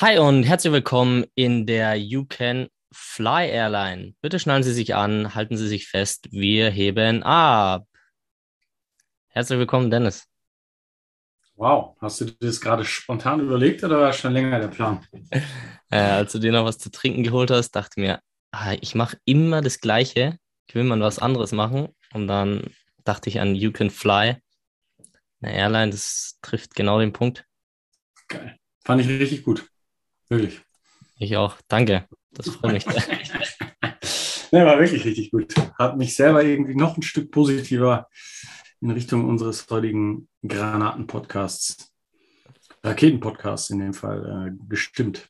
Hi und herzlich willkommen in der You Can Fly Airline. Bitte schnallen Sie sich an, halten Sie sich fest, wir heben ab. Herzlich willkommen, Dennis. Wow, hast du dir das gerade spontan überlegt oder war schon länger der Plan? Äh, als du dir noch was zu trinken geholt hast, dachte ich mir, ah, ich mache immer das Gleiche. Ich will mal was anderes machen. Und dann dachte ich an You Can Fly. Eine Airline, das trifft genau den Punkt. Geil. Fand ich richtig gut. Wirklich. Ich auch. Danke. Das freut mich. ne, war wirklich richtig gut. Hat mich selber irgendwie noch ein Stück positiver in Richtung unseres heutigen Granaten-Podcasts, Raketen-Podcasts in dem Fall, äh, gestimmt.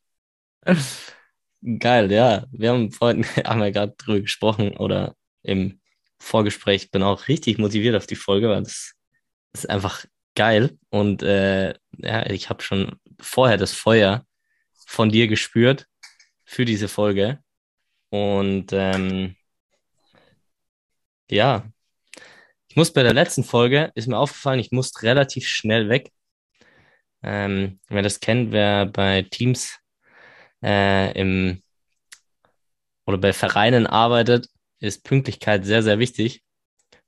Geil, ja. Wir haben vorhin haben wir gerade drüber gesprochen oder im Vorgespräch bin auch richtig motiviert auf die Folge, weil das ist einfach geil. Und äh, ja, ich habe schon vorher das Feuer von dir gespürt für diese Folge. Und ähm, ja, ich muss bei der letzten Folge, ist mir aufgefallen, ich musste relativ schnell weg. Ähm, wer das kennt, wer bei Teams äh, im oder bei Vereinen arbeitet, ist Pünktlichkeit sehr, sehr wichtig.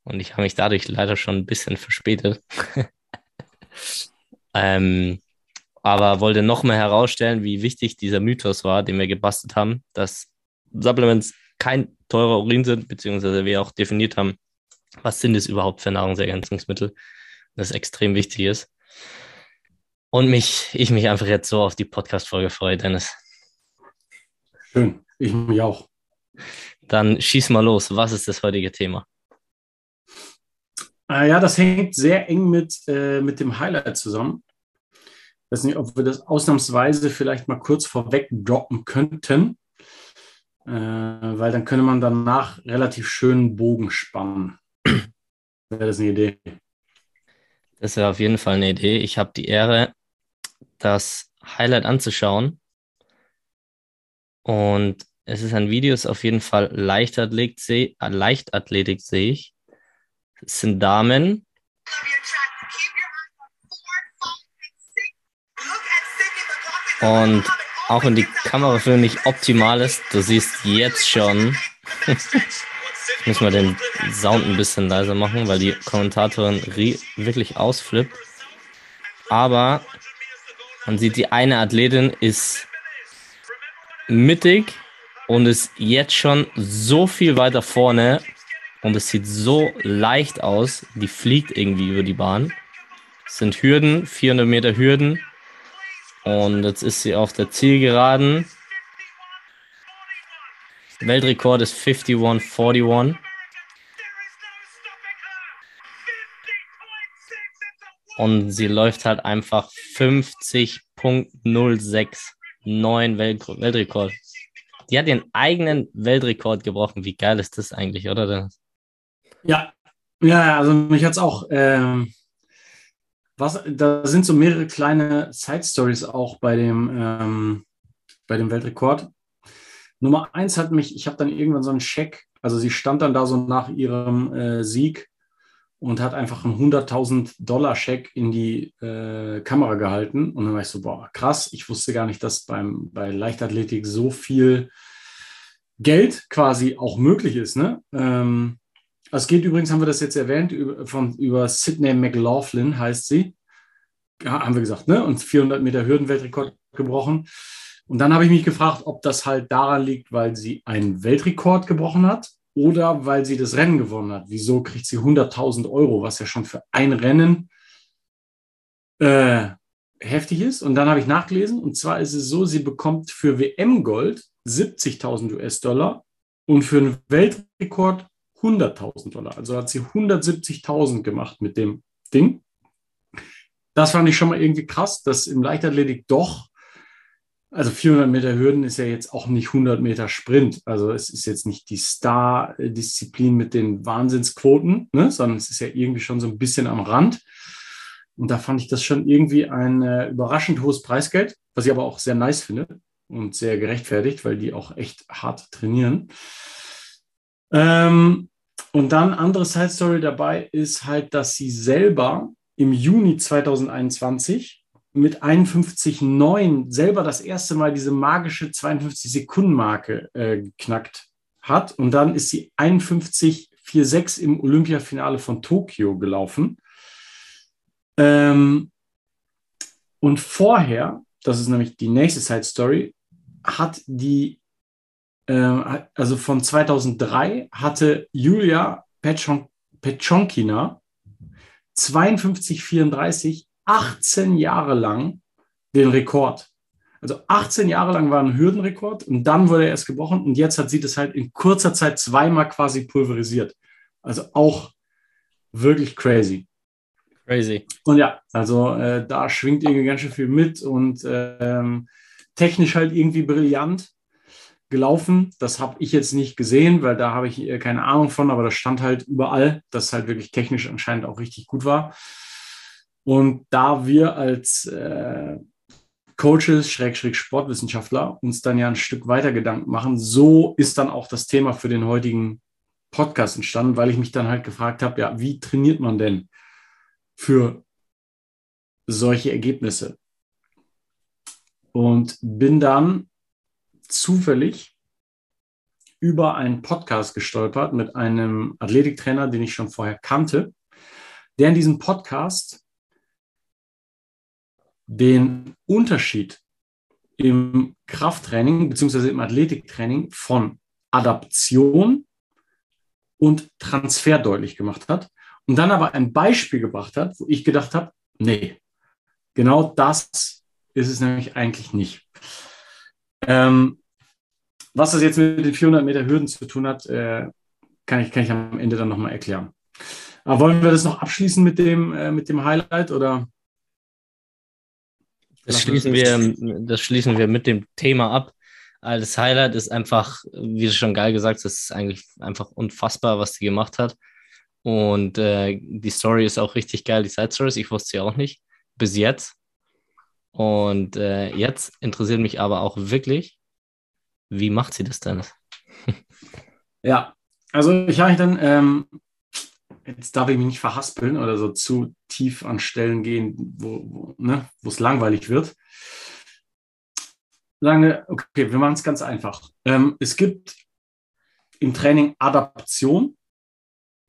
Und ich habe mich dadurch leider schon ein bisschen verspätet. ähm, aber wollte noch mal herausstellen, wie wichtig dieser Mythos war, den wir gebastelt haben, dass Supplements kein teurer Urin sind, beziehungsweise wir auch definiert haben, was sind es überhaupt für Nahrungsergänzungsmittel, das extrem wichtig ist. Und mich, ich mich einfach jetzt so auf die Podcast-Folge freue, Dennis. Schön, ich mich auch. Dann schieß mal los. Was ist das heutige Thema? Äh, ja, das hängt sehr eng mit, äh, mit dem Highlight zusammen weiß nicht, ob wir das ausnahmsweise vielleicht mal kurz vorweg droppen könnten, äh, weil dann könnte man danach relativ schön Bogen spannen. Wäre das eine Idee? Das wäre auf jeden Fall eine Idee. Ich habe die Ehre, das Highlight anzuschauen. Und es ist ein Video, ist auf jeden Fall Leichtathletik, äh, Leichtathletik sehe ich. Es sind Damen. Und auch wenn die Kamera für mich optimal ist, du siehst jetzt schon, ich muss mal den Sound ein bisschen leiser machen, weil die Kommentatorin wirklich ausflippt. Aber man sieht, die eine Athletin ist mittig und ist jetzt schon so viel weiter vorne und es sieht so leicht aus. Die fliegt irgendwie über die Bahn. Es sind Hürden, 400 Meter Hürden. Und jetzt ist sie auf der Zielgeraden. Weltrekord ist 51,41. Und sie läuft halt einfach 50.06. Neuen Welt Weltrekord. Die hat ihren eigenen Weltrekord gebrochen. Wie geil ist das eigentlich, oder? Ja, ja, also mich hat es auch ähm, was, da sind so mehrere kleine Side Stories auch bei dem, ähm, bei dem Weltrekord. Nummer eins hat mich, ich habe dann irgendwann so einen Scheck, also sie stand dann da so nach ihrem äh, Sieg und hat einfach einen 100.000 Dollar Scheck in die äh, Kamera gehalten. Und dann war ich so, boah, krass, ich wusste gar nicht, dass beim, bei Leichtathletik so viel Geld quasi auch möglich ist. Ne? Ähm, es geht übrigens, haben wir das jetzt erwähnt, von, über Sydney McLaughlin heißt sie. Ja, haben wir gesagt, ne? Und 400 Meter Hürdenweltrekord gebrochen. Und dann habe ich mich gefragt, ob das halt daran liegt, weil sie einen Weltrekord gebrochen hat oder weil sie das Rennen gewonnen hat. Wieso kriegt sie 100.000 Euro, was ja schon für ein Rennen äh, heftig ist? Und dann habe ich nachgelesen. Und zwar ist es so, sie bekommt für WM-Gold 70.000 US-Dollar und für einen Weltrekord 100.000 Dollar. Also hat sie 170.000 gemacht mit dem Ding. Das fand ich schon mal irgendwie krass, dass im Leichtathletik doch, also 400 Meter Hürden ist ja jetzt auch nicht 100 Meter Sprint. Also es ist jetzt nicht die Star-Disziplin mit den Wahnsinnsquoten, ne? sondern es ist ja irgendwie schon so ein bisschen am Rand. Und da fand ich das schon irgendwie ein äh, überraschend hohes Preisgeld, was ich aber auch sehr nice finde und sehr gerechtfertigt, weil die auch echt hart trainieren. Ähm, und dann andere Side Story dabei ist halt, dass sie selber im Juni 2021 mit 51,9 selber das erste Mal diese magische 52 Sekunden Marke äh, geknackt hat. Und dann ist sie 51,46 im Olympiafinale von Tokio gelaufen. Ähm, und vorher, das ist nämlich die nächste Side Story, hat die, äh, also von 2003 hatte Julia Petschon Petchonkina 52,34 18 Jahre lang den Rekord. Also 18 Jahre lang war ein Hürdenrekord und dann wurde er erst gebrochen und jetzt hat sie das halt in kurzer Zeit zweimal quasi pulverisiert. Also auch wirklich crazy. Crazy. Und ja, also äh, da schwingt irgendwie ganz schön viel mit und ähm, technisch halt irgendwie brillant gelaufen. Das habe ich jetzt nicht gesehen, weil da habe ich äh, keine Ahnung von, aber das stand halt überall, dass halt wirklich technisch anscheinend auch richtig gut war. Und da wir als äh, Coaches, Schrägstrich Sportwissenschaftler uns dann ja ein Stück weiter Gedanken machen, so ist dann auch das Thema für den heutigen Podcast entstanden, weil ich mich dann halt gefragt habe, ja, wie trainiert man denn für solche Ergebnisse? Und bin dann zufällig über einen Podcast gestolpert mit einem Athletiktrainer, den ich schon vorher kannte, der in diesem Podcast den Unterschied im Krafttraining bzw. im Athletiktraining von Adaption und Transfer deutlich gemacht hat und dann aber ein Beispiel gebracht hat, wo ich gedacht habe, nee, genau das ist es nämlich eigentlich nicht. Ähm, was das jetzt mit den 400 Meter Hürden zu tun hat, äh, kann, ich, kann ich am Ende dann nochmal erklären. Aber wollen wir das noch abschließen mit dem, äh, mit dem Highlight oder? Das schließen, wir, das schließen wir mit dem Thema ab. Das Highlight ist einfach, wie du schon geil gesagt hast, ist eigentlich einfach unfassbar, was sie gemacht hat. Und äh, die Story ist auch richtig geil, die Side Stories. Ich wusste sie auch nicht bis jetzt. Und äh, jetzt interessiert mich aber auch wirklich, wie macht sie das denn? ja, also ich habe dann ähm, jetzt darf ich mich nicht verhaspeln oder so zu tief an Stellen gehen, wo, wo ne, es langweilig wird. Lange, okay, wir machen es ganz einfach. Ähm, es gibt im Training Adaption.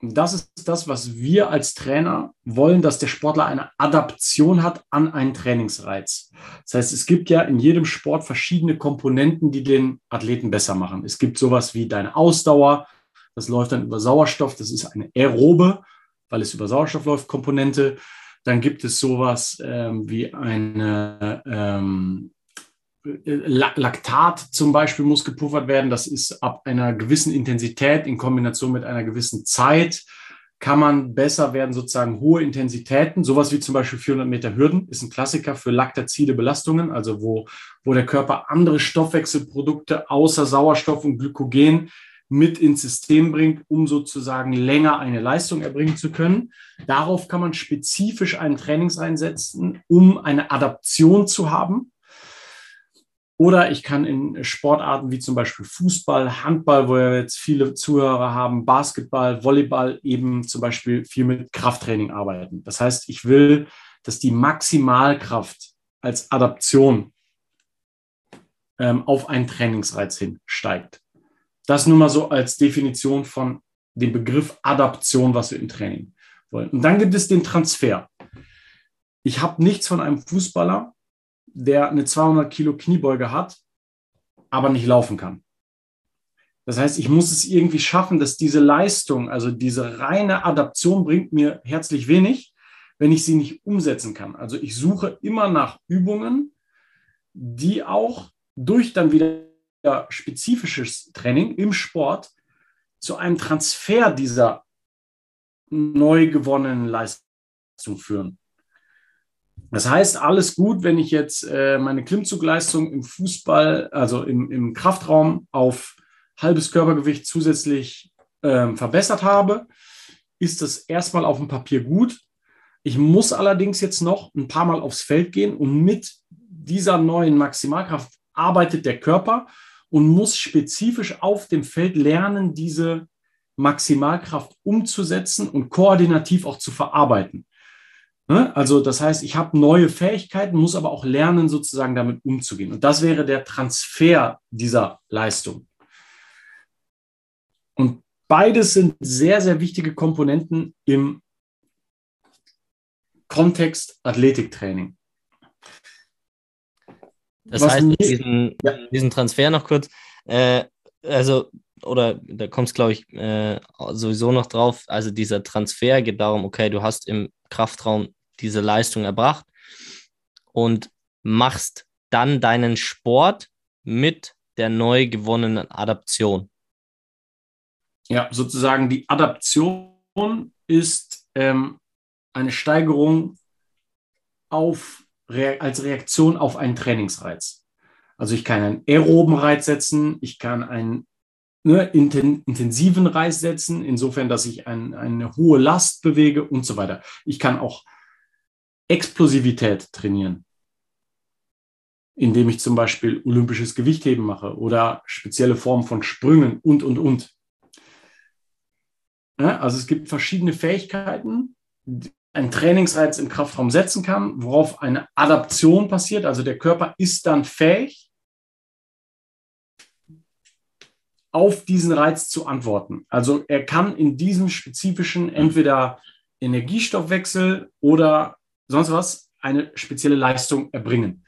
Das ist das, was wir als Trainer wollen, dass der Sportler eine Adaption hat an einen Trainingsreiz. Das heißt, es gibt ja in jedem Sport verschiedene Komponenten, die den Athleten besser machen. Es gibt sowas wie deine Ausdauer, das läuft dann über Sauerstoff. Das ist eine aerobe, weil es über Sauerstoff läuft, Komponente. Dann gibt es sowas ähm, wie eine ähm, Laktat zum Beispiel muss gepuffert werden. Das ist ab einer gewissen Intensität in Kombination mit einer gewissen Zeit kann man besser werden, sozusagen hohe Intensitäten. Sowas wie zum Beispiel 400 Meter Hürden ist ein Klassiker für laktazide Belastungen, also wo, wo der Körper andere Stoffwechselprodukte außer Sauerstoff und Glykogen mit ins System bringt, um sozusagen länger eine Leistung erbringen zu können. Darauf kann man spezifisch einen Trainings einsetzen, um eine Adaption zu haben. Oder ich kann in Sportarten wie zum Beispiel Fußball, Handball, wo wir jetzt viele Zuhörer haben, Basketball, Volleyball eben zum Beispiel viel mit Krafttraining arbeiten. Das heißt, ich will, dass die Maximalkraft als Adaption ähm, auf einen Trainingsreiz hin steigt. Das nur mal so als Definition von dem Begriff Adaption, was wir im Training wollen. Und dann gibt es den Transfer. Ich habe nichts von einem Fußballer, der eine 200 Kilo Kniebeuge hat, aber nicht laufen kann. Das heißt, ich muss es irgendwie schaffen, dass diese Leistung, also diese reine Adaption bringt mir herzlich wenig, wenn ich sie nicht umsetzen kann. Also ich suche immer nach Übungen, die auch durch dann wieder spezifisches Training im Sport zu einem Transfer dieser neu gewonnenen Leistung führen. Das heißt, alles gut, wenn ich jetzt äh, meine Klimmzugleistung im Fußball, also im, im Kraftraum auf halbes Körpergewicht zusätzlich äh, verbessert habe, ist das erstmal auf dem Papier gut. Ich muss allerdings jetzt noch ein paar Mal aufs Feld gehen und mit dieser neuen Maximalkraft arbeitet der Körper und muss spezifisch auf dem Feld lernen, diese Maximalkraft umzusetzen und koordinativ auch zu verarbeiten. Ne? Also das heißt, ich habe neue Fähigkeiten, muss aber auch lernen, sozusagen damit umzugehen. Und das wäre der Transfer dieser Leistung. Und beides sind sehr, sehr wichtige Komponenten im Kontext Athletiktraining. Das Was heißt, diesen, ja. diesen Transfer noch kurz, äh, also, oder da kommt es, glaube ich, äh, sowieso noch drauf, also dieser Transfer geht darum, okay, du hast im Kraftraum diese Leistung erbracht und machst dann deinen Sport mit der neu gewonnenen Adaption. Ja, sozusagen die Adaption ist ähm, eine Steigerung auf, als Reaktion auf einen Trainingsreiz. Also ich kann einen aeroben Reiz setzen, ich kann einen ne, intensiven Reiz setzen, insofern, dass ich ein, eine hohe Last bewege und so weiter. Ich kann auch Explosivität trainieren, indem ich zum Beispiel olympisches Gewichtheben mache oder spezielle Formen von Sprüngen und, und, und. Ja, also es gibt verschiedene Fähigkeiten, ein Trainingsreiz im Kraftraum setzen kann, worauf eine Adaption passiert. Also der Körper ist dann fähig, auf diesen Reiz zu antworten. Also er kann in diesem spezifischen entweder Energiestoffwechsel oder sonst was eine spezielle Leistung erbringen.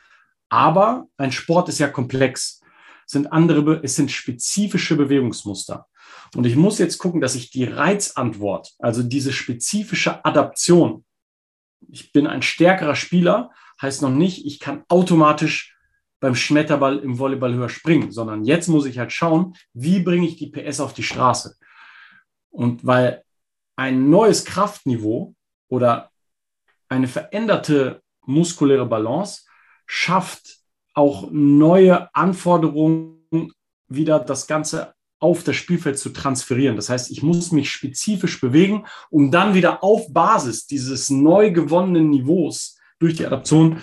Aber ein Sport ist ja komplex. Es sind andere, es sind spezifische Bewegungsmuster. Und ich muss jetzt gucken, dass ich die Reizantwort, also diese spezifische Adaption, ich bin ein stärkerer Spieler, heißt noch nicht, ich kann automatisch beim Schmetterball im Volleyball höher springen, sondern jetzt muss ich halt schauen, wie bringe ich die PS auf die Straße. Und weil ein neues Kraftniveau oder eine veränderte muskuläre Balance schafft auch neue Anforderungen, wieder das Ganze auf das Spielfeld zu transferieren. Das heißt, ich muss mich spezifisch bewegen, um dann wieder auf Basis dieses neu gewonnenen Niveaus durch die Adaption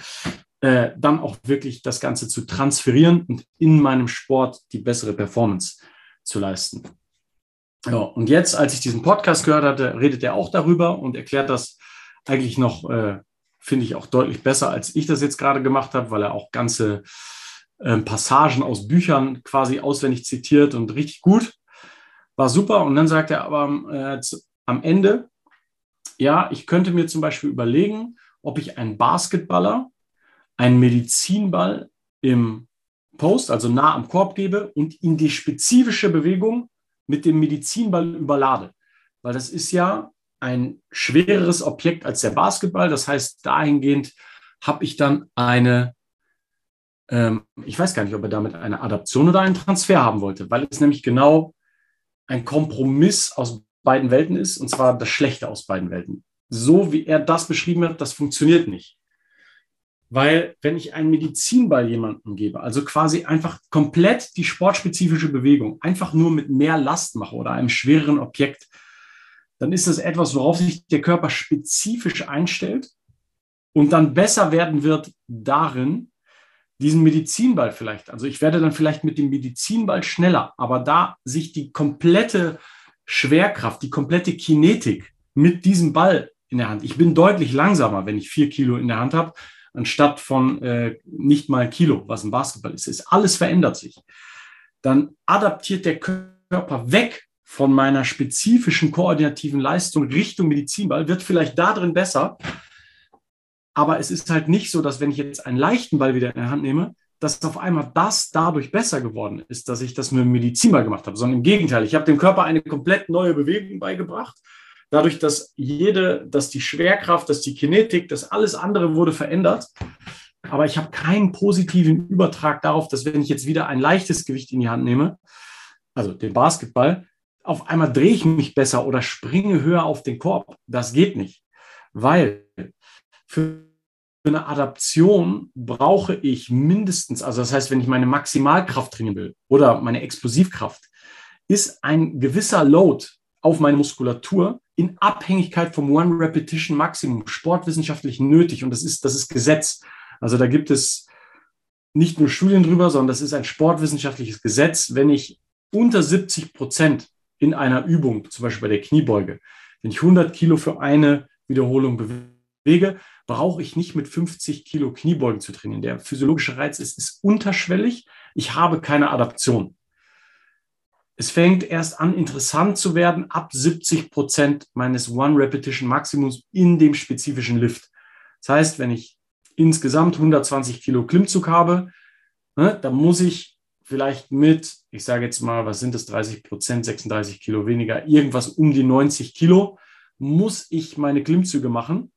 äh, dann auch wirklich das Ganze zu transferieren und in meinem Sport die bessere Performance zu leisten. Ja, und jetzt, als ich diesen Podcast gehört hatte, redet er auch darüber und erklärt das eigentlich noch, äh, finde ich, auch deutlich besser, als ich das jetzt gerade gemacht habe, weil er auch ganze ähm, Passagen aus Büchern quasi auswendig zitiert und richtig gut. War super. Und dann sagt er aber äh, am Ende, ja, ich könnte mir zum Beispiel überlegen, ob ich einen Basketballer einen Medizinball im Post, also nah am Korb gebe und ihn die spezifische Bewegung mit dem Medizinball überlade. Weil das ist ja ein schwereres Objekt als der Basketball. Das heißt, dahingehend habe ich dann eine ähm, ich weiß gar nicht, ob er damit eine Adaption oder einen Transfer haben wollte, weil es nämlich genau ein Kompromiss aus beiden Welten ist, und zwar das Schlechte aus beiden Welten. So wie er das beschrieben hat, das funktioniert nicht. Weil wenn ich einen Medizinball jemandem gebe, also quasi einfach komplett die sportspezifische Bewegung, einfach nur mit mehr Last mache oder einem schwereren Objekt, dann ist das etwas, worauf sich der Körper spezifisch einstellt und dann besser werden wird darin, diesen Medizinball vielleicht. Also ich werde dann vielleicht mit dem Medizinball schneller, aber da sich die komplette Schwerkraft, die komplette Kinetik mit diesem Ball in der Hand. Ich bin deutlich langsamer, wenn ich vier Kilo in der Hand habe, anstatt von äh, nicht mal Kilo, was ein Basketball ist. ist. Alles verändert sich. Dann adaptiert der Körper weg von meiner spezifischen koordinativen Leistung Richtung Medizinball, wird vielleicht da drin besser, aber es ist halt nicht so, dass wenn ich jetzt einen leichten Ball wieder in der Hand nehme, dass auf einmal das dadurch besser geworden ist, dass ich das mit dem Medizinball gemacht habe, sondern im Gegenteil. Ich habe dem Körper eine komplett neue Bewegung beigebracht. Dadurch, dass jede, dass die Schwerkraft, dass die Kinetik, dass alles andere wurde verändert. Aber ich habe keinen positiven Übertrag darauf, dass wenn ich jetzt wieder ein leichtes Gewicht in die Hand nehme, also den Basketball, auf einmal drehe ich mich besser oder springe höher auf den Korb. Das geht nicht, weil für eine Adaption brauche ich mindestens, also das heißt, wenn ich meine Maximalkraft trainieren will oder meine Explosivkraft, ist ein gewisser Load auf meine Muskulatur in Abhängigkeit vom One Repetition Maximum sportwissenschaftlich nötig und das ist, das ist Gesetz. Also da gibt es nicht nur Studien drüber, sondern das ist ein sportwissenschaftliches Gesetz. Wenn ich unter 70 Prozent in einer Übung, zum Beispiel bei der Kniebeuge, wenn ich 100 Kilo für eine Wiederholung bewege, brauche ich nicht mit 50 Kilo Kniebeugen zu trainieren. Der physiologische Reiz ist, ist unterschwellig. Ich habe keine Adaption. Es fängt erst an, interessant zu werden ab 70 Prozent meines One-Repetition-Maximums in dem spezifischen Lift. Das heißt, wenn ich insgesamt 120 Kilo Klimmzug habe, ne, dann muss ich vielleicht mit, ich sage jetzt mal, was sind das, 30 Prozent, 36 Kilo weniger, irgendwas um die 90 Kilo, muss ich meine Klimmzüge machen,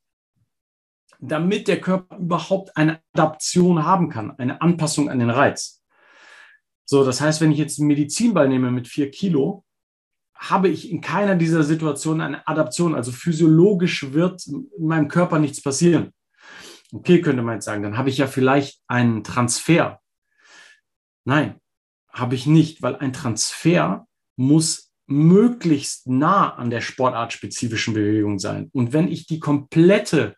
damit der Körper überhaupt eine Adaption haben kann, eine Anpassung an den Reiz. So, das heißt, wenn ich jetzt einen Medizinball nehme mit vier Kilo, habe ich in keiner dieser Situationen eine Adaption. Also physiologisch wird in meinem Körper nichts passieren. Okay, könnte man jetzt sagen, dann habe ich ja vielleicht einen Transfer. Nein, habe ich nicht, weil ein Transfer muss möglichst nah an der sportartspezifischen Bewegung sein. Und wenn ich die komplette,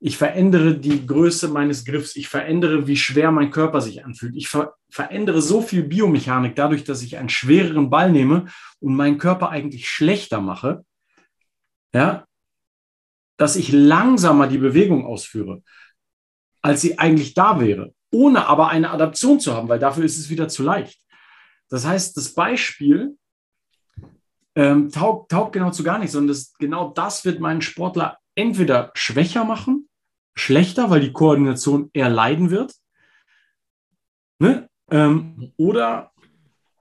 ich verändere die Größe meines Griffs, ich verändere, wie schwer mein Körper sich anfühlt, ich ver verändere so viel Biomechanik dadurch, dass ich einen schwereren Ball nehme und meinen Körper eigentlich schlechter mache, ja, dass ich langsamer die Bewegung ausführe, als sie eigentlich da wäre, ohne aber eine Adaption zu haben, weil dafür ist es wieder zu leicht. Das heißt, das Beispiel ähm, taugt, taugt genau zu gar nichts, sondern das, genau das wird meinen Sportler entweder schwächer machen, schlechter, weil die Koordination eher leiden wird, ne? ähm, oder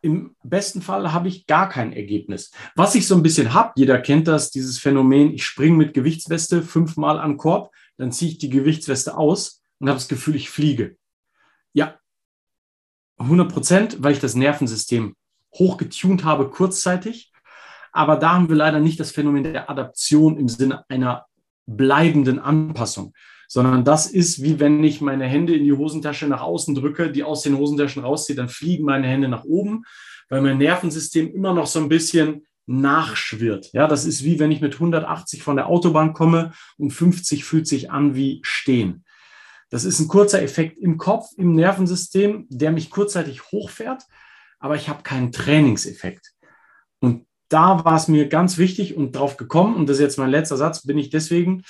im besten Fall habe ich gar kein Ergebnis. Was ich so ein bisschen habe, jeder kennt das, dieses Phänomen, ich springe mit Gewichtsweste fünfmal an Korb, dann ziehe ich die Gewichtsweste aus und habe das Gefühl, ich fliege. Ja, 100 Prozent, weil ich das Nervensystem hochgetunt habe kurzzeitig. Aber da haben wir leider nicht das Phänomen der Adaption im Sinne einer bleibenden Anpassung, sondern das ist wie wenn ich meine Hände in die Hosentasche nach außen drücke, die aus den Hosentaschen rausziehe, dann fliegen meine Hände nach oben, weil mein Nervensystem immer noch so ein bisschen nachschwirrt. Ja, das ist wie wenn ich mit 180 von der Autobahn komme und 50 fühlt sich an wie stehen. Das ist ein kurzer Effekt im Kopf, im Nervensystem, der mich kurzzeitig hochfährt, aber ich habe keinen Trainingseffekt. Und da war es mir ganz wichtig und drauf gekommen, und das ist jetzt mein letzter Satz, bin ich deswegen,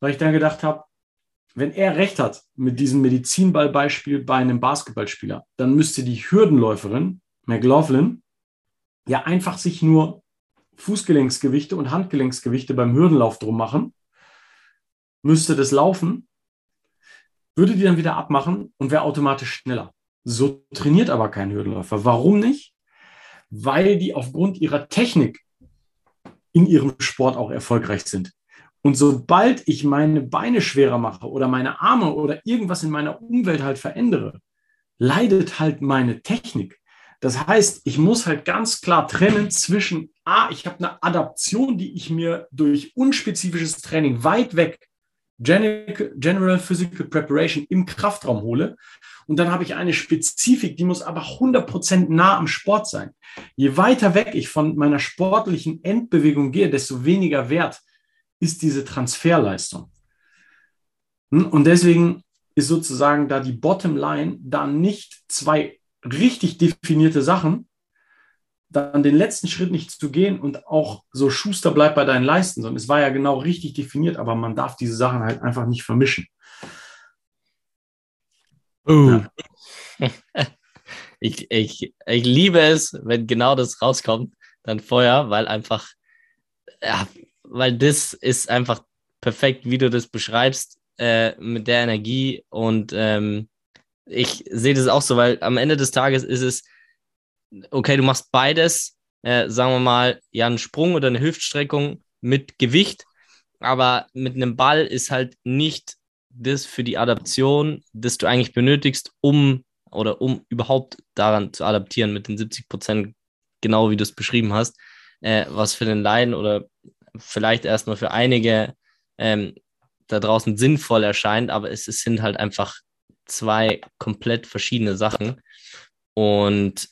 weil ich dann gedacht habe, wenn er recht hat mit diesem Medizinballbeispiel bei einem Basketballspieler, dann müsste die Hürdenläuferin, McLaughlin, ja einfach sich nur Fußgelenksgewichte und Handgelenksgewichte beim Hürdenlauf drum machen, müsste das laufen würde die dann wieder abmachen und wäre automatisch schneller. So trainiert aber kein Hürdenläufer. Warum nicht? Weil die aufgrund ihrer Technik in ihrem Sport auch erfolgreich sind. Und sobald ich meine Beine schwerer mache oder meine Arme oder irgendwas in meiner Umwelt halt verändere, leidet halt meine Technik. Das heißt, ich muss halt ganz klar trennen zwischen, ah, ich habe eine Adaption, die ich mir durch unspezifisches Training weit weg General Physical Preparation im Kraftraum hole. Und dann habe ich eine Spezifik, die muss aber 100% nah am Sport sein. Je weiter weg ich von meiner sportlichen Endbewegung gehe, desto weniger wert ist diese Transferleistung. Hm? Und deswegen ist sozusagen da die Bottomline da nicht zwei richtig definierte Sachen, dann den letzten Schritt nicht zu gehen und auch so Schuster bleibt bei deinen Leisten, sondern es war ja genau richtig definiert, aber man darf diese Sachen halt einfach nicht vermischen. Uh. Ja. Ich, ich, ich liebe es, wenn genau das rauskommt, dann vorher, weil einfach, ja, weil das ist einfach perfekt, wie du das beschreibst, äh, mit der Energie. Und ähm, ich sehe das auch so, weil am Ende des Tages ist es, okay, du machst beides, äh, sagen wir mal, ja, einen Sprung oder eine Hüftstreckung mit Gewicht, aber mit einem Ball ist halt nicht das für die Adaption, das du eigentlich benötigst, um oder um überhaupt daran zu adaptieren mit den 70 Prozent, genau wie du es beschrieben hast, äh, was für den Laien oder vielleicht erstmal für einige ähm, da draußen sinnvoll erscheint, aber es, es sind halt einfach zwei komplett verschiedene Sachen. Und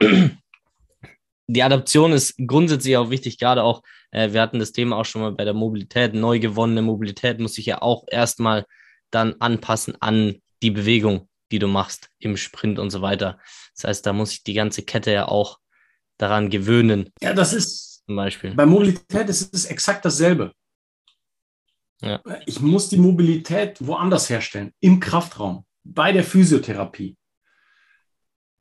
die Adaption ist grundsätzlich auch wichtig, gerade auch, äh, wir hatten das Thema auch schon mal bei der Mobilität, neu gewonnene Mobilität muss sich ja auch erstmal dann anpassen an die Bewegung, die du machst im Sprint und so weiter. Das heißt, da muss sich die ganze Kette ja auch daran gewöhnen. Ja, das ist zum Beispiel. Bei Mobilität ist es exakt dasselbe. Ja. Ich muss die Mobilität woanders herstellen, im Kraftraum, bei der Physiotherapie.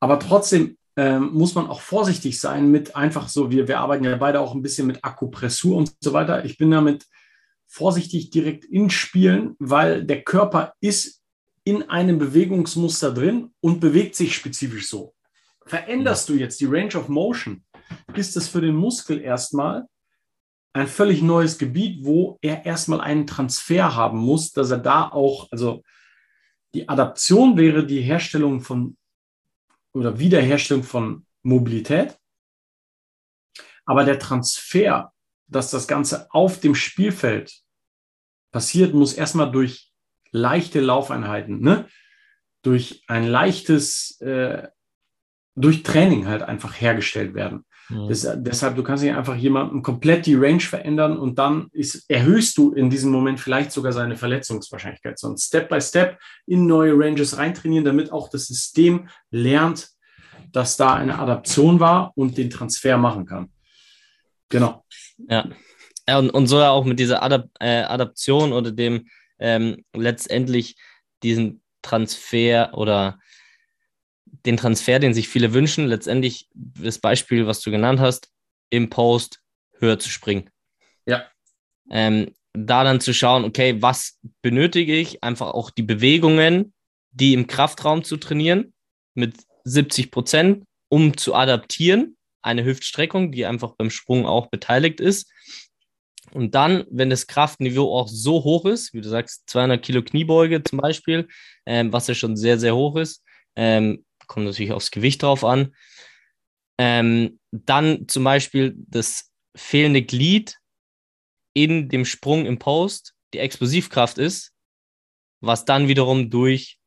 Aber trotzdem ähm, muss man auch vorsichtig sein mit einfach so, wir, wir arbeiten ja beide auch ein bisschen mit Akupressur und so weiter. Ich bin damit vorsichtig direkt in Spielen, weil der Körper ist in einem Bewegungsmuster drin und bewegt sich spezifisch so. Veränderst du jetzt die Range of Motion, ist das für den Muskel erstmal ein völlig neues Gebiet, wo er erstmal einen Transfer haben muss, dass er da auch, also die Adaption wäre die Herstellung von oder Wiederherstellung von Mobilität. Aber der Transfer, dass das Ganze auf dem Spielfeld passiert, muss erstmal durch leichte Laufeinheiten, ne? durch ein leichtes, äh, durch Training halt einfach hergestellt werden. Mhm. Das, deshalb, du kannst nicht einfach jemandem komplett die Range verändern und dann ist, erhöhst du in diesem Moment vielleicht sogar seine Verletzungswahrscheinlichkeit, sondern Step by Step in neue Ranges reintrainieren, damit auch das System lernt, dass da eine Adaption war und den Transfer machen kann. Genau. Ja. und, und so ja auch mit dieser Adap äh, Adaption oder dem ähm, letztendlich diesen Transfer oder den Transfer, den sich viele wünschen, letztendlich das Beispiel, was du genannt hast, im Post höher zu springen. Ja. Ähm, da dann zu schauen, okay, was benötige ich? Einfach auch die Bewegungen, die im Kraftraum zu trainieren, mit 70 Prozent, um zu adaptieren. Eine Hüftstreckung, die einfach beim Sprung auch beteiligt ist. Und dann, wenn das Kraftniveau auch so hoch ist, wie du sagst, 200 Kilo Kniebeuge zum Beispiel, ähm, was ja schon sehr, sehr hoch ist, ähm, kommt natürlich aufs Gewicht drauf an. Ähm, dann zum Beispiel das fehlende Glied in dem Sprung im Post, die Explosivkraft ist, was dann wiederum durch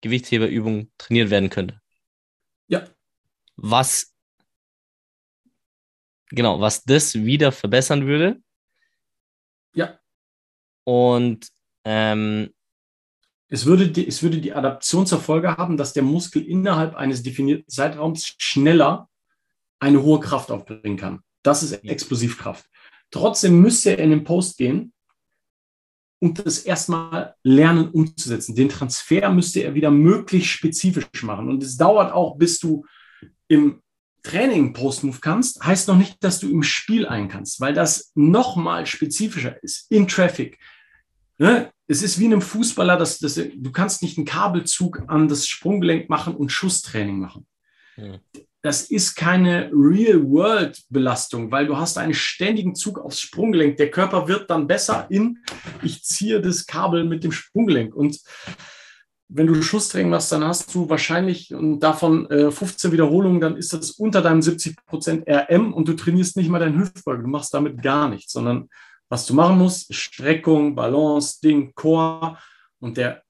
Gewichtsheberübungen trainiert werden könnte. Ja. Was, genau, was das wieder verbessern würde. Ja. Und ähm, es würde, die, es würde die Adaption zur Folge haben, dass der Muskel innerhalb eines definierten Zeitraums schneller eine hohe Kraft aufbringen kann. Das ist Explosivkraft. Trotzdem müsste er in den Post gehen und das erstmal lernen umzusetzen. Den Transfer müsste er wieder möglichst spezifisch machen. Und es dauert auch, bis du im Training Post-Move kannst, heißt noch nicht, dass du im Spiel ein kannst, weil das nochmal spezifischer ist in Traffic. Ne? Es ist wie einem Fußballer, dass, dass, du kannst nicht einen Kabelzug an das Sprunggelenk machen und Schusstraining machen. Ja das ist keine Real-World-Belastung, weil du hast einen ständigen Zug aufs Sprunggelenk. Der Körper wird dann besser in, ich ziehe das Kabel mit dem Sprunggelenk. Und wenn du Schusstraining machst, dann hast du wahrscheinlich und davon äh, 15 Wiederholungen, dann ist das unter deinem 70% RM und du trainierst nicht mal deinen Hüftbeuger. Du machst damit gar nichts, sondern was du machen musst, Streckung, Balance, Ding, Core und der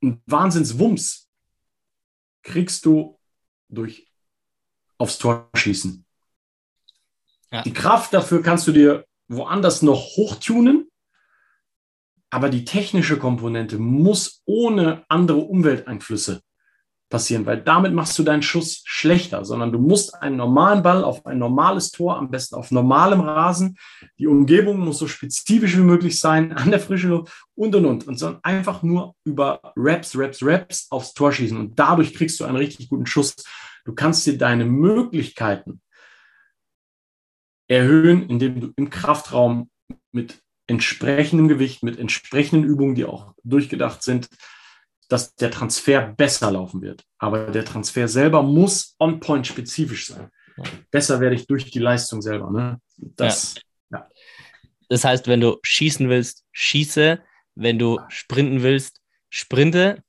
Wahnsinnswumms kriegst du durch aufs Tor schießen. Ja. Die Kraft dafür kannst du dir woanders noch hochtunen, aber die technische Komponente muss ohne andere Umwelteinflüsse passieren, weil damit machst du deinen Schuss schlechter, sondern du musst einen normalen Ball auf ein normales Tor, am besten auf normalem Rasen. Die Umgebung muss so spezifisch wie möglich sein, an der frischen Luft und und und. Und sondern einfach nur über Raps, Raps, Raps aufs Tor schießen. Und dadurch kriegst du einen richtig guten Schuss. Du kannst dir deine Möglichkeiten erhöhen, indem du im Kraftraum mit entsprechendem Gewicht, mit entsprechenden Übungen, die auch durchgedacht sind, dass der Transfer besser laufen wird. Aber der Transfer selber muss on-point spezifisch sein. Besser werde ich durch die Leistung selber. Ne? Das, ja. ja. das heißt, wenn du schießen willst, schieße. Wenn du sprinten willst, sprinte.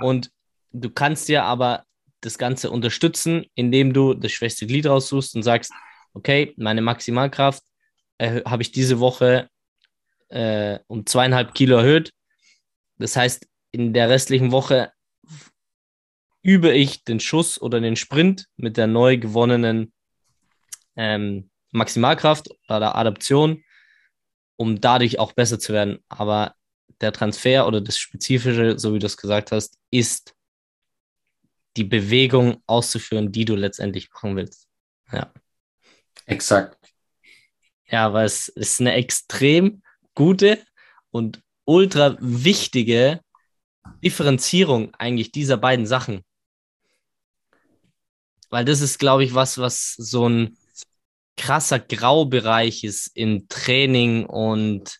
Und du kannst dir aber das Ganze unterstützen, indem du das schwächste Glied raussuchst und sagst, okay, meine Maximalkraft äh, habe ich diese Woche äh, um zweieinhalb Kilo erhöht. Das heißt, in der restlichen Woche übe ich den Schuss oder den Sprint mit der neu gewonnenen ähm, Maximalkraft oder Adaption, um dadurch auch besser zu werden. Aber der Transfer oder das Spezifische, so wie du es gesagt hast, ist die Bewegung auszuführen, die du letztendlich machen willst. Ja. Exakt. Ja, aber es ist eine extrem gute und ultra wichtige Differenzierung eigentlich dieser beiden Sachen. Weil das ist, glaube ich, was, was so ein krasser Graubereich ist in Training und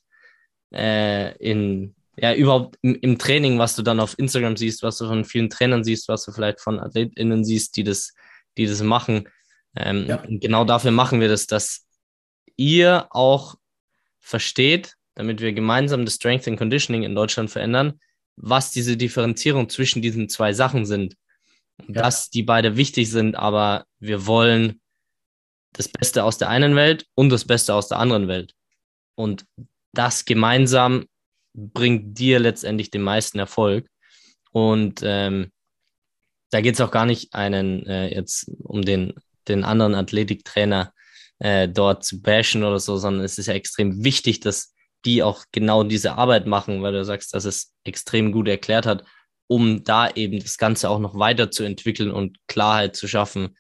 äh, in, ja, überhaupt im, im, Training, was du dann auf Instagram siehst, was du von vielen Trainern siehst, was du vielleicht von AthletInnen siehst, die das, die das machen. Ähm, ja. Genau dafür machen wir das, dass ihr auch versteht, damit wir gemeinsam das Strength and Conditioning in Deutschland verändern, was diese Differenzierung zwischen diesen zwei Sachen sind. Ja. Dass die beide wichtig sind, aber wir wollen das Beste aus der einen Welt und das Beste aus der anderen Welt. Und das gemeinsam bringt dir letztendlich den meisten Erfolg. Und ähm, da geht es auch gar nicht einen äh, jetzt um den, den anderen Athletiktrainer äh, dort zu bashen oder so, sondern es ist ja extrem wichtig, dass die auch genau diese Arbeit machen, weil du sagst, dass es extrem gut erklärt hat, um da eben das Ganze auch noch weiterzuentwickeln und Klarheit zu schaffen,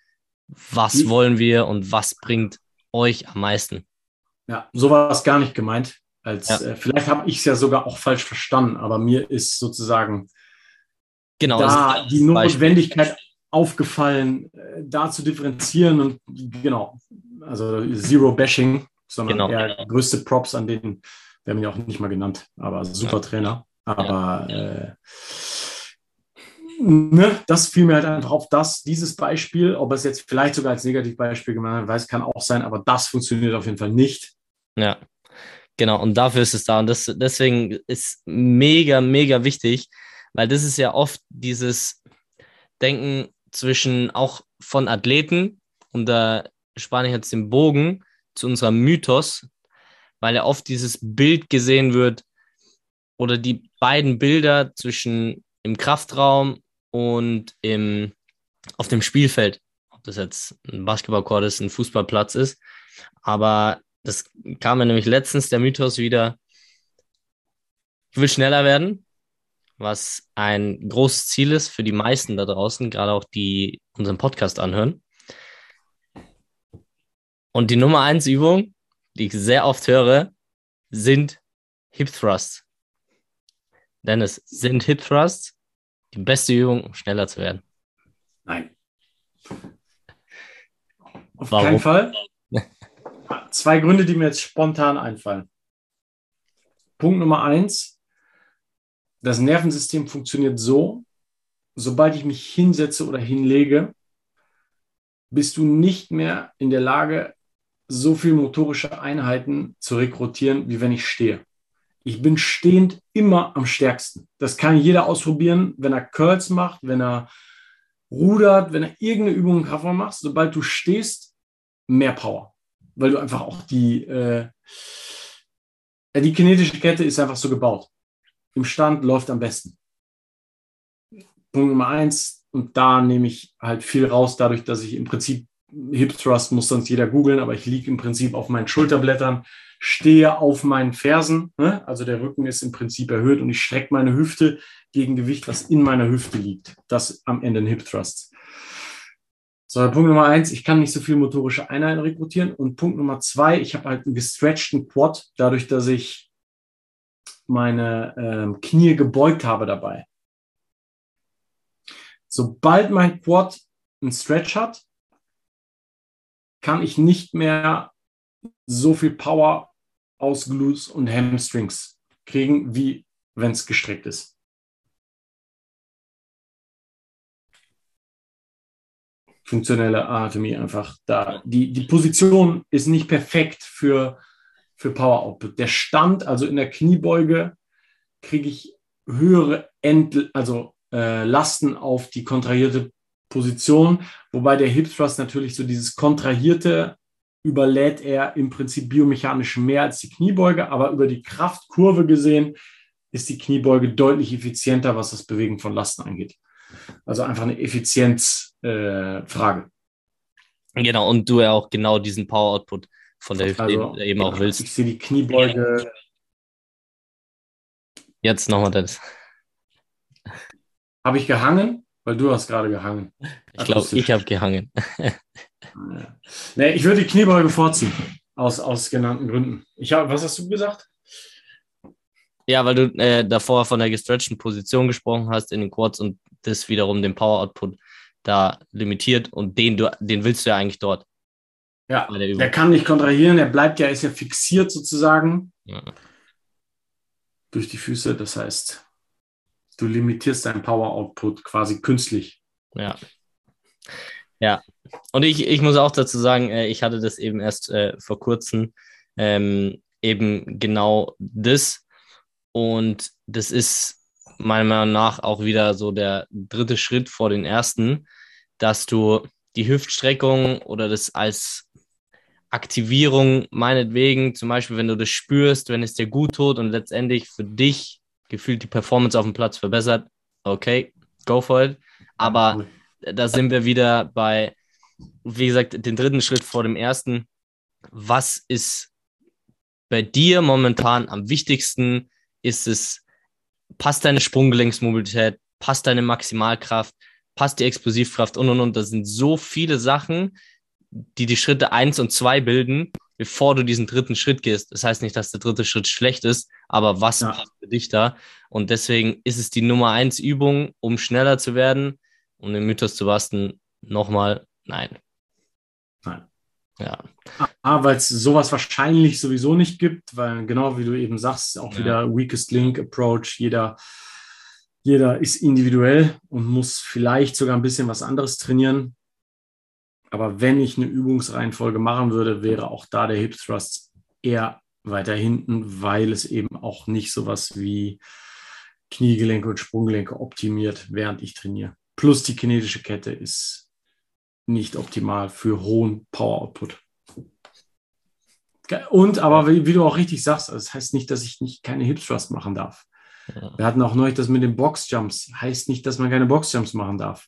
was hm. wollen wir und was bringt euch am meisten. Ja, so war es gar nicht gemeint. Als, ja. äh, vielleicht habe ich es ja sogar auch falsch verstanden, aber mir ist sozusagen genau, da die Notwendigkeit Beispiel. aufgefallen, äh, da zu differenzieren und genau, also Zero Bashing, sondern genau. eher größte Props an den, wir haben ihn ja auch nicht mal genannt, aber super. Trainer. Aber äh, ne, das fiel mir halt einfach auf, dass dieses Beispiel, ob es jetzt vielleicht sogar als Negativbeispiel gemeint weiß, kann auch sein, aber das funktioniert auf jeden Fall nicht. Ja, genau. Und dafür ist es da. Und das, deswegen ist mega, mega wichtig, weil das ist ja oft dieses Denken zwischen auch von Athleten, und da spanne ich jetzt den Bogen zu unserem Mythos, weil ja oft dieses Bild gesehen wird oder die beiden Bilder zwischen im Kraftraum und im, auf dem Spielfeld, ob das jetzt ein Basketballcourt ist, ein Fußballplatz ist. Aber das kam mir nämlich letztens der Mythos wieder, ich will schneller werden, was ein großes Ziel ist für die meisten da draußen, gerade auch die unseren Podcast anhören. Und die Nummer eins Übung, die ich sehr oft höre, sind Hip Thrusts. Dennis, sind Hip Thrusts die beste Übung, um schneller zu werden? Nein. Auf Warum? keinen Fall. Zwei Gründe, die mir jetzt spontan einfallen. Punkt Nummer eins. Das Nervensystem funktioniert so, sobald ich mich hinsetze oder hinlege, bist du nicht mehr in der Lage, so viel motorische Einheiten zu rekrutieren, wie wenn ich stehe. Ich bin stehend immer am stärksten. Das kann jeder ausprobieren, wenn er Curls macht, wenn er rudert, wenn er irgendeine Übung im Kraftraum macht. Sobald du stehst, mehr Power. Weil du einfach auch die, äh, die kinetische Kette ist einfach so gebaut. Im Stand läuft am besten. Punkt Nummer eins. Und da nehme ich halt viel raus, dadurch, dass ich im Prinzip Hip Thrust muss sonst jeder googeln, aber ich liege im Prinzip auf meinen Schulterblättern, stehe auf meinen Fersen, ne? also der Rücken ist im Prinzip erhöht und ich strecke meine Hüfte gegen Gewicht, was in meiner Hüfte liegt. Das am Ende ein Hip Thrust. So, Punkt Nummer eins, ich kann nicht so viel motorische Einheiten rekrutieren. Und Punkt Nummer zwei, ich habe halt einen gestretchten Quad, dadurch, dass ich meine ähm, Knie gebeugt habe dabei. Sobald mein Quad einen Stretch hat, kann ich nicht mehr so viel Power aus Glutes und Hamstrings kriegen, wie wenn es gestreckt ist. Funktionelle Anatomie einfach da. Die, die Position ist nicht perfekt für, für Power Output. Der Stand, also in der Kniebeuge, kriege ich höhere End, also äh, Lasten auf die kontrahierte Position, wobei der Hip Thrust natürlich so dieses kontrahierte überlädt er im Prinzip biomechanisch mehr als die Kniebeuge, aber über die Kraftkurve gesehen ist die Kniebeuge deutlich effizienter, was das Bewegen von Lasten angeht. Also einfach eine Effizienzfrage. Äh, genau, und du ja auch genau diesen Power Output von der Hüfte also, eben auch willst. Ich sehe die Kniebeuge. Jetzt nochmal das. Habe ich gehangen? Weil du hast gerade gehangen. Ich glaube, ich habe gehangen. nee, ich würde die Kniebeuge vorziehen. Aus, aus genannten Gründen. Ich hab, was hast du gesagt? Ja, weil du äh, davor von der gestretchten Position gesprochen hast in den Quads und das wiederum den Power Output da limitiert und den, du, den willst du ja eigentlich dort. Ja, der, der, kann nicht kontrahieren, er bleibt ja, ist ja fixiert sozusagen ja. durch die Füße. Das heißt, du limitierst deinen Power Output quasi künstlich. Ja. Ja. Und ich, ich muss auch dazu sagen, äh, ich hatte das eben erst äh, vor kurzem ähm, eben genau das. Und das ist meiner Meinung nach auch wieder so der dritte Schritt vor den ersten, dass du die Hüftstreckung oder das als Aktivierung meinetwegen, zum Beispiel, wenn du das spürst, wenn es dir gut tut und letztendlich für dich gefühlt die Performance auf dem Platz verbessert, okay, go for it. Aber da sind wir wieder bei, wie gesagt, den dritten Schritt vor dem ersten. Was ist bei dir momentan am wichtigsten? Ist es, passt deine Sprunggelenksmobilität, passt deine Maximalkraft, passt die Explosivkraft und und und. Das sind so viele Sachen, die die Schritte eins und zwei bilden, bevor du diesen dritten Schritt gehst. Das heißt nicht, dass der dritte Schritt schlecht ist, aber was ja. passt für dich da? Und deswegen ist es die Nummer eins Übung, um schneller zu werden. Um den Mythos zu basten, nochmal, nein. Nein. Ja. A, weil es sowas wahrscheinlich sowieso nicht gibt, weil genau wie du eben sagst, auch ja. wieder Weakest Link Approach, jeder, jeder ist individuell und muss vielleicht sogar ein bisschen was anderes trainieren. Aber wenn ich eine Übungsreihenfolge machen würde, wäre auch da der Hip Thrust eher weiter hinten, weil es eben auch nicht sowas wie Kniegelenke und Sprunggelenke optimiert, während ich trainiere. Plus die kinetische Kette ist nicht optimal für hohen Power Output. Und aber wie, wie, du auch richtig sagst, das heißt nicht, dass ich nicht keine Hip Thrust machen darf. Ja. Wir hatten auch neulich das mit den Boxjumps. Heißt nicht, dass man keine Boxjumps machen darf.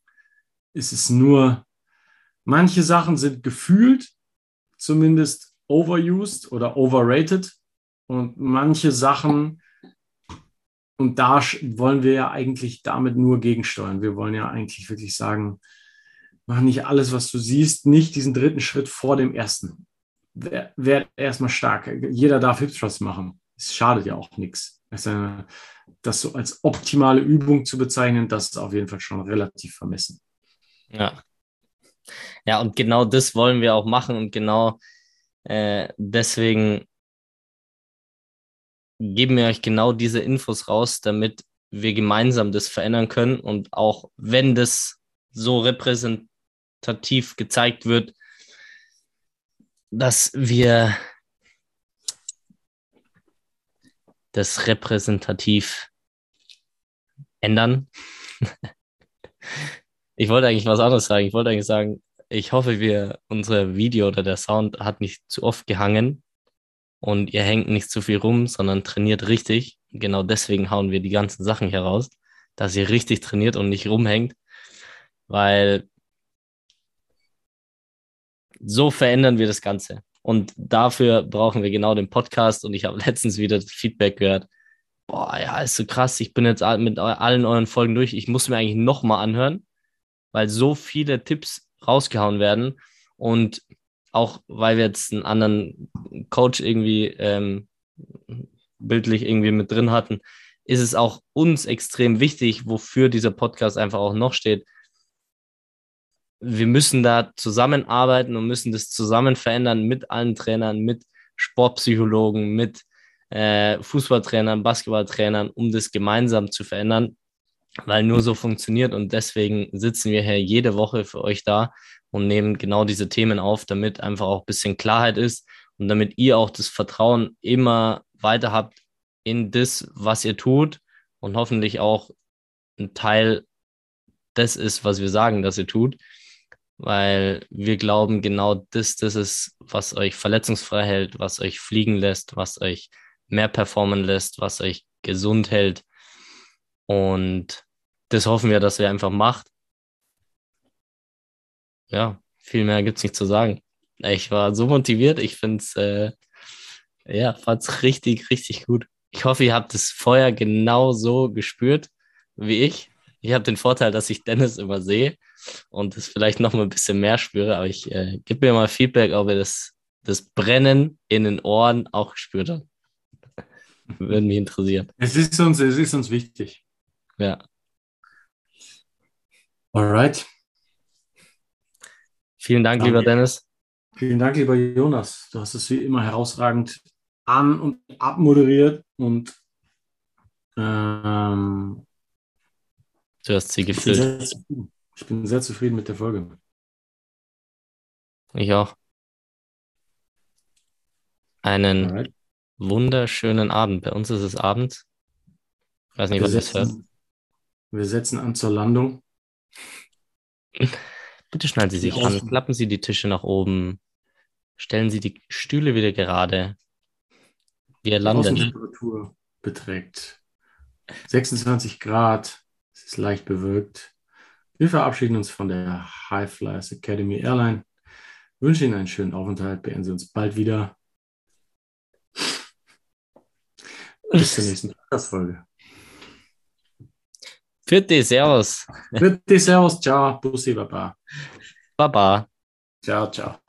Es ist nur Manche Sachen sind gefühlt zumindest overused oder overrated und manche Sachen, und da wollen wir ja eigentlich damit nur gegensteuern. Wir wollen ja eigentlich wirklich sagen, mach nicht alles, was du siehst, nicht diesen dritten Schritt vor dem ersten. Wer, wer erstmal stark. Jeder darf Hip Thrust machen. Es schadet ja auch nichts. Das so als optimale Übung zu bezeichnen, das ist auf jeden Fall schon relativ vermessen. Ja, ja, und genau das wollen wir auch machen und genau äh, deswegen geben wir euch genau diese Infos raus, damit wir gemeinsam das verändern können und auch wenn das so repräsentativ gezeigt wird, dass wir das repräsentativ ändern. Ich wollte eigentlich was anderes sagen. Ich wollte eigentlich sagen, ich hoffe, wir, unser Video oder der Sound hat nicht zu oft gehangen und ihr hängt nicht zu viel rum, sondern trainiert richtig. Genau deswegen hauen wir die ganzen Sachen hier raus, dass ihr richtig trainiert und nicht rumhängt, weil so verändern wir das Ganze. Und dafür brauchen wir genau den Podcast. Und ich habe letztens wieder das Feedback gehört. Boah, ja, ist so krass. Ich bin jetzt mit allen euren Folgen durch. Ich muss mir eigentlich nochmal anhören weil so viele Tipps rausgehauen werden und auch weil wir jetzt einen anderen Coach irgendwie ähm, bildlich irgendwie mit drin hatten, ist es auch uns extrem wichtig, wofür dieser Podcast einfach auch noch steht. Wir müssen da zusammenarbeiten und müssen das zusammen verändern mit allen Trainern, mit Sportpsychologen, mit äh, Fußballtrainern, Basketballtrainern, um das gemeinsam zu verändern weil nur so funktioniert und deswegen sitzen wir hier jede Woche für euch da und nehmen genau diese Themen auf, damit einfach auch ein bisschen Klarheit ist und damit ihr auch das Vertrauen immer weiter habt in das, was ihr tut und hoffentlich auch ein Teil das ist, was wir sagen, dass ihr tut, weil wir glauben, genau das, das ist, was euch verletzungsfrei hält, was euch fliegen lässt, was euch mehr performen lässt, was euch gesund hält und das hoffen wir, dass er einfach macht. Ja, viel mehr gibt es nicht zu sagen. Ich war so motiviert. Ich finde es, äh, ja, fand richtig, richtig gut. Ich hoffe, ihr habt das Feuer genau so gespürt wie ich. Ich habe den Vorteil, dass ich Dennis immer sehe und es vielleicht noch mal ein bisschen mehr spüre, aber ich äh, gebe mir mal Feedback, ob ihr das, das Brennen in den Ohren auch gespürt habt. Würde mich interessieren. Es ist uns, es ist uns wichtig. Ja. Alright. Vielen Dank, Danke. lieber Dennis. Vielen Dank, lieber Jonas. Du hast es wie immer herausragend an- und abmoderiert und ähm, Du hast sie ich, bin ich bin sehr zufrieden mit der Folge. Ich auch. Einen Alright. wunderschönen Abend. Bei uns ist es Abend. Ich weiß nicht, was das hört. Wir setzen an zur Landung. Bitte schnallen Sie sich Die an, klappen Sie die Tische nach oben, stellen Sie die Stühle wieder gerade. Wir Die landen. Außentemperatur beträgt 26 Grad. Es ist leicht bewölkt. Wir verabschieden uns von der High Flyers Academy Airline. Wünschen Ihnen einen schönen Aufenthalt. Beenden Sie uns bald wieder. Bis zur nächsten Podcast-Folge. Für die Servus. Bitte, Servus, ciao, Bussi, Baba. Baba. Ciao, ciao.